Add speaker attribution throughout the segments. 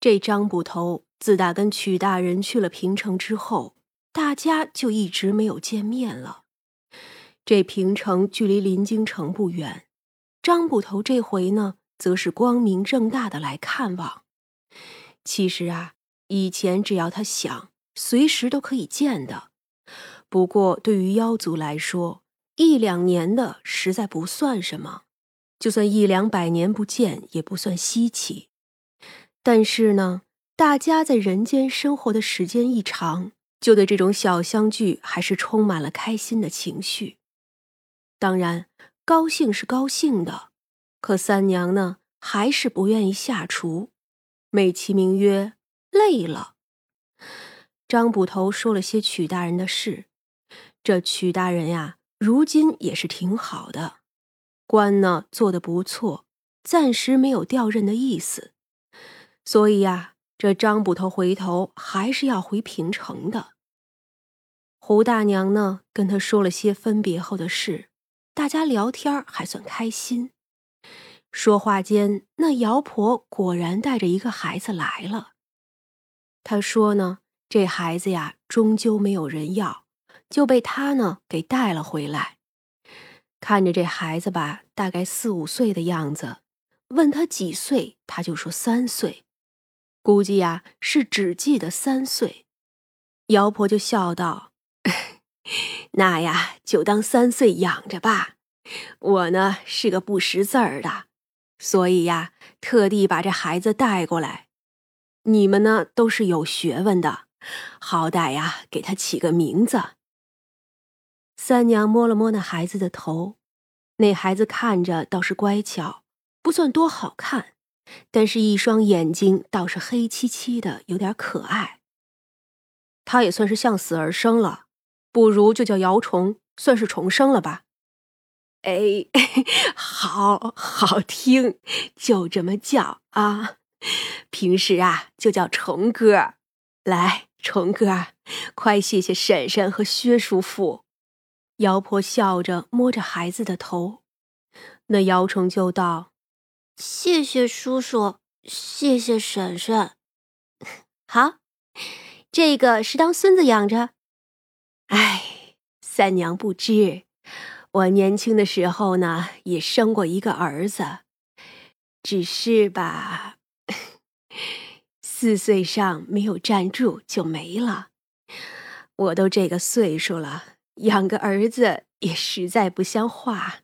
Speaker 1: 这张捕头自打跟曲大人去了平城之后，大家就一直没有见面了。这平城距离临京城不远，张捕头这回呢，则是光明正大的来看望。其实啊，以前只要他想，随时都可以见的。不过对于妖族来说，一两年的实在不算什么，就算一两百年不见，也不算稀奇。但是呢，大家在人间生活的时间一长，就对这种小相聚还是充满了开心的情绪。当然，高兴是高兴的，可三娘呢，还是不愿意下厨，美其名曰累了。张捕头说了些曲大人的事，这曲大人呀，如今也是挺好的，官呢做的不错，暂时没有调任的意思。所以呀，这张捕头回头还是要回平城的。胡大娘呢，跟他说了些分别后的事，大家聊天还算开心。说话间，那姚婆果然带着一个孩子来了。她说呢，这孩子呀，终究没有人要，就被他呢给带了回来。看着这孩子吧，大概四五岁的样子，问他几岁，他就说三岁。估计呀是只记得三岁，姚婆就笑道：“ 那呀就当三岁养着吧。我呢是个不识字儿的，所以呀特地把这孩子带过来。你们呢都是有学问的，好歹呀给他起个名字。”三娘摸了摸那孩子的头，那孩子看着倒是乖巧，不算多好看。但是，一双眼睛倒是黑漆漆的，有点可爱。他也算是向死而生了，不如就叫姚虫，算是重生了吧。哎，好好听，就这么叫啊。平时啊，就叫虫哥。来，虫哥，快谢谢婶婶和薛叔父。姚婆笑着摸着孩子的头，那姚虫就道。
Speaker 2: 谢谢叔叔，谢谢婶婶。
Speaker 1: 好，这个是当孙子养着。哎，三娘不知，我年轻的时候呢，也生过一个儿子，只是吧，四岁上没有站住就没了。我都这个岁数了，养个儿子也实在不像话。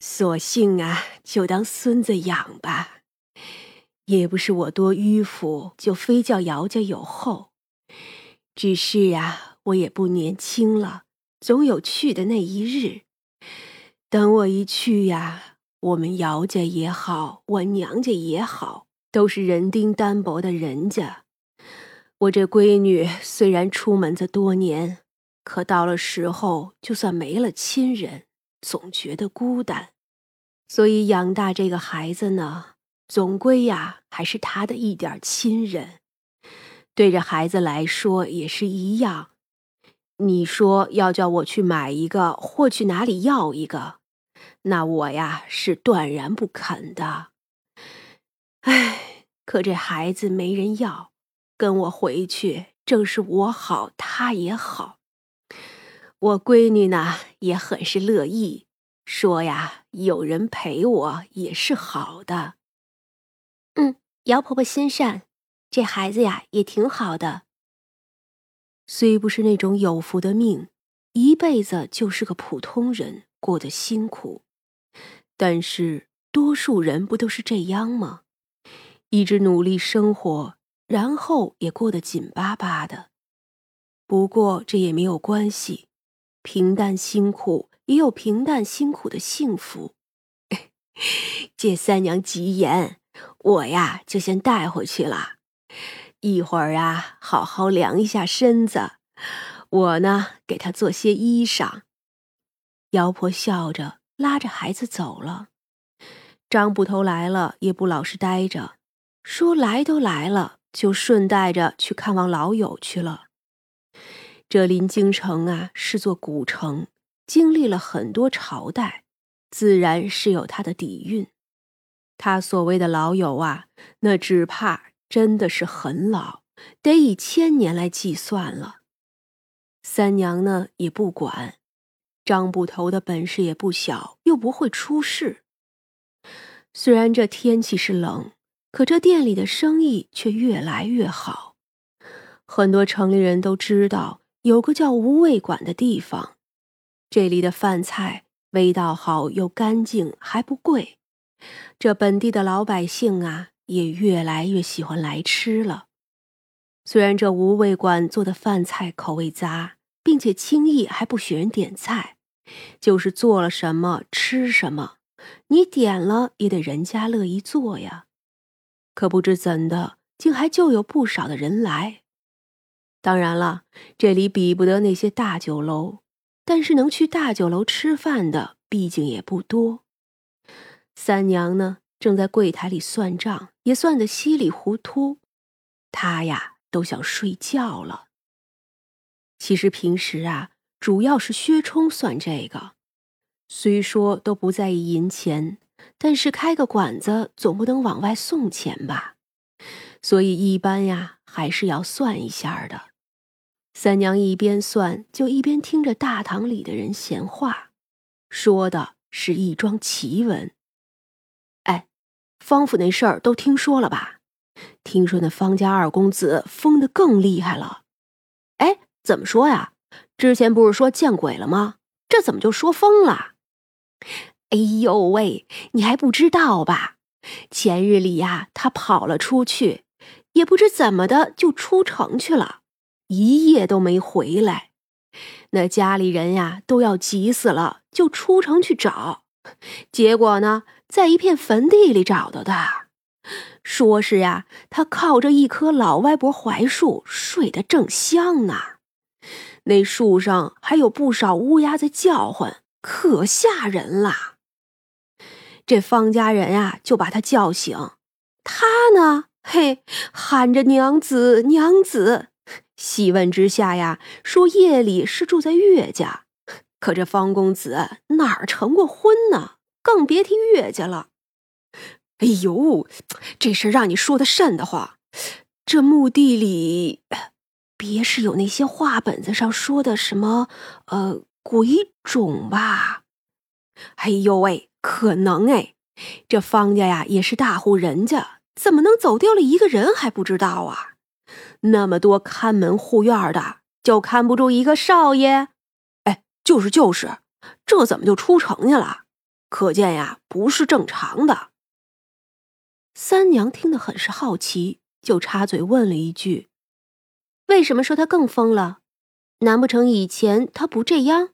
Speaker 1: 索性啊，就当孙子养吧。也不是我多迂腐，就非叫姚家有后。只是啊，我也不年轻了，总有去的那一日。等我一去呀，我们姚家也好，我娘家也好，都是人丁单薄的人家。我这闺女虽然出门子多年，可到了时候，就算没了亲人。总觉得孤单，所以养大这个孩子呢，总归呀还是他的一点亲人。对着孩子来说也是一样。你说要叫我去买一个，或去哪里要一个，那我呀是断然不肯的。唉，可这孩子没人要，跟我回去正是我好，他也好。我闺女呢也很是乐意，说呀有人陪我也是好的。
Speaker 2: 嗯，姚婆婆心善，这孩子呀也挺好的。
Speaker 1: 虽不是那种有福的命，一辈子就是个普通人，过得辛苦，但是多数人不都是这样吗？一直努力生活，然后也过得紧巴巴的。不过这也没有关系。平淡辛苦也有平淡辛苦的幸福。这三娘吉言，我呀就先带回去了。一会儿啊，好好量一下身子。我呢，给他做些衣裳。姚婆笑着拉着孩子走了。张捕头来了也不老实待着，说来都来了，就顺带着去看望老友去了。这临京城啊，是座古城，经历了很多朝代，自然是有它的底蕴。他所谓的老友啊，那只怕真的是很老，得以千年来计算了。三娘呢也不管，张捕头的本事也不小，又不会出事。虽然这天气是冷，可这店里的生意却越来越好。很多城里人都知道有个叫无味馆的地方，这里的饭菜味道好又干净，还不贵。这本地的老百姓啊，也越来越喜欢来吃了。虽然这无味馆做的饭菜口味杂，并且轻易还不许人点菜，就是做了什么吃什么，你点了也得人家乐意做呀。可不知怎的，竟还就有不少的人来。当然了，这里比不得那些大酒楼，但是能去大酒楼吃饭的，毕竟也不多。三娘呢，正在柜台里算账，也算得稀里糊涂。她呀，都想睡觉了。其实平时啊，主要是薛冲算这个。虽说都不在意银钱，但是开个馆子总不能往外送钱吧？所以一般呀，还是要算一下的。三娘一边算，就一边听着大堂里的人闲话，说的是一桩奇闻。哎方府那事儿都听说了吧？听说那方家二公子疯得更厉害了。哎，怎么说呀？之前不是说见鬼了吗？这怎么就说疯了？哎呦喂，你还不知道吧？前日里呀，他跑了出去，也不知怎么的就出城去了，一夜都没回来。那家里人呀都要急死了，就出城去找，结果呢？在一片坟地里找到的，说是呀，他靠着一棵老歪脖槐树睡得正香呢。那树上还有不少乌鸦在叫唤，可吓人了。这方家人呀，就把他叫醒。他呢，嘿，喊着娘子娘子。细问之下呀，说夜里是住在岳家，可这方公子哪儿成过婚呢？更别提岳家了。哎呦，这事让你说的瘆得慌。这墓地里，别是有那些话本子上说的什么呃鬼种吧？哎呦喂，可能哎。这方家呀也是大户人家，怎么能走丢了一个人还不知道啊？那么多看门护院的，就看不住一个少爷？哎，就是就是，这怎么就出城去了？可见呀，不是正常的。三娘听得很是好奇，就插嘴问了一句：“
Speaker 2: 为什么说他更疯了？难不成以前他不这样？”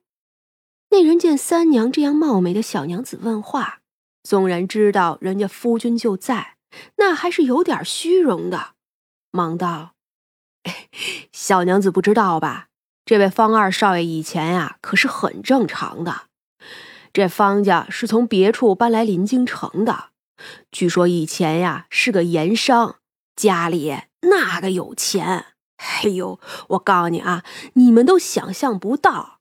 Speaker 1: 那人见三娘这样貌美的小娘子问话，纵然知道人家夫君就在，那还是有点虚荣的，忙道：“小娘子不知道吧？这位方二少爷以前呀，可是很正常的。”这方家是从别处搬来临京城的，据说以前呀是个盐商，家里那个有钱。哎呦，我告诉你啊，你们都想象不到。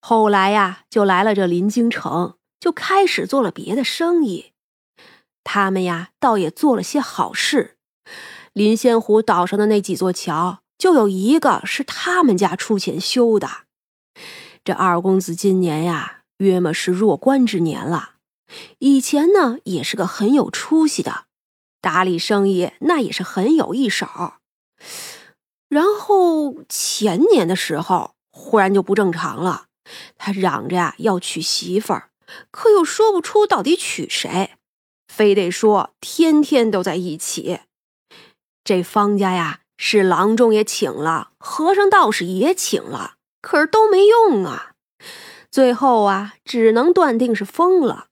Speaker 1: 后来呀，就来了这临京城，就开始做了别的生意。他们呀，倒也做了些好事。临仙湖岛上的那几座桥，就有一个是他们家出钱修的。这二公子今年呀。约么是弱冠之年了，以前呢也是个很有出息的，打理生意那也是很有一手。然后前年的时候，忽然就不正常了，他嚷着呀要娶媳妇儿，可又说不出到底娶谁，非得说天天都在一起。这方家呀是郎中也请了，和尚道士也请了，可是都没用啊。最后啊，只能断定是疯了。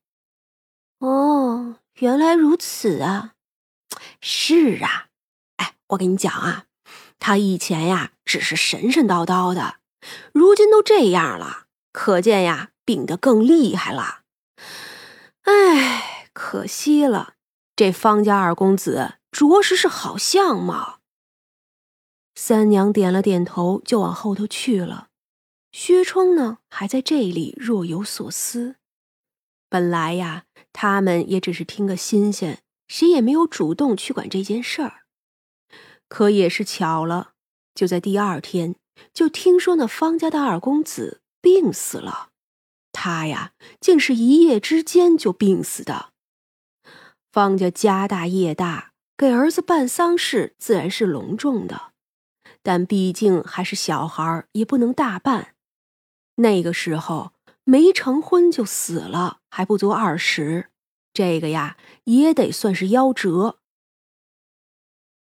Speaker 2: 哦，原来如此啊！
Speaker 1: 是啊，哎，我跟你讲啊，他以前呀只是神神叨叨的，如今都这样了，可见呀病得更厉害了。哎，可惜了，这方家二公子着实是好相貌。三娘点了点头，就往后头去了。薛冲呢，还在这里若有所思。本来呀，他们也只是听个新鲜，谁也没有主动去管这件事儿。可也是巧了，就在第二天，就听说那方家的二公子病死了。他呀，竟是一夜之间就病死的。方家家大业大，给儿子办丧事自然是隆重的，但毕竟还是小孩，也不能大办。那个时候没成婚就死了，还不足二十，这个呀也得算是夭折。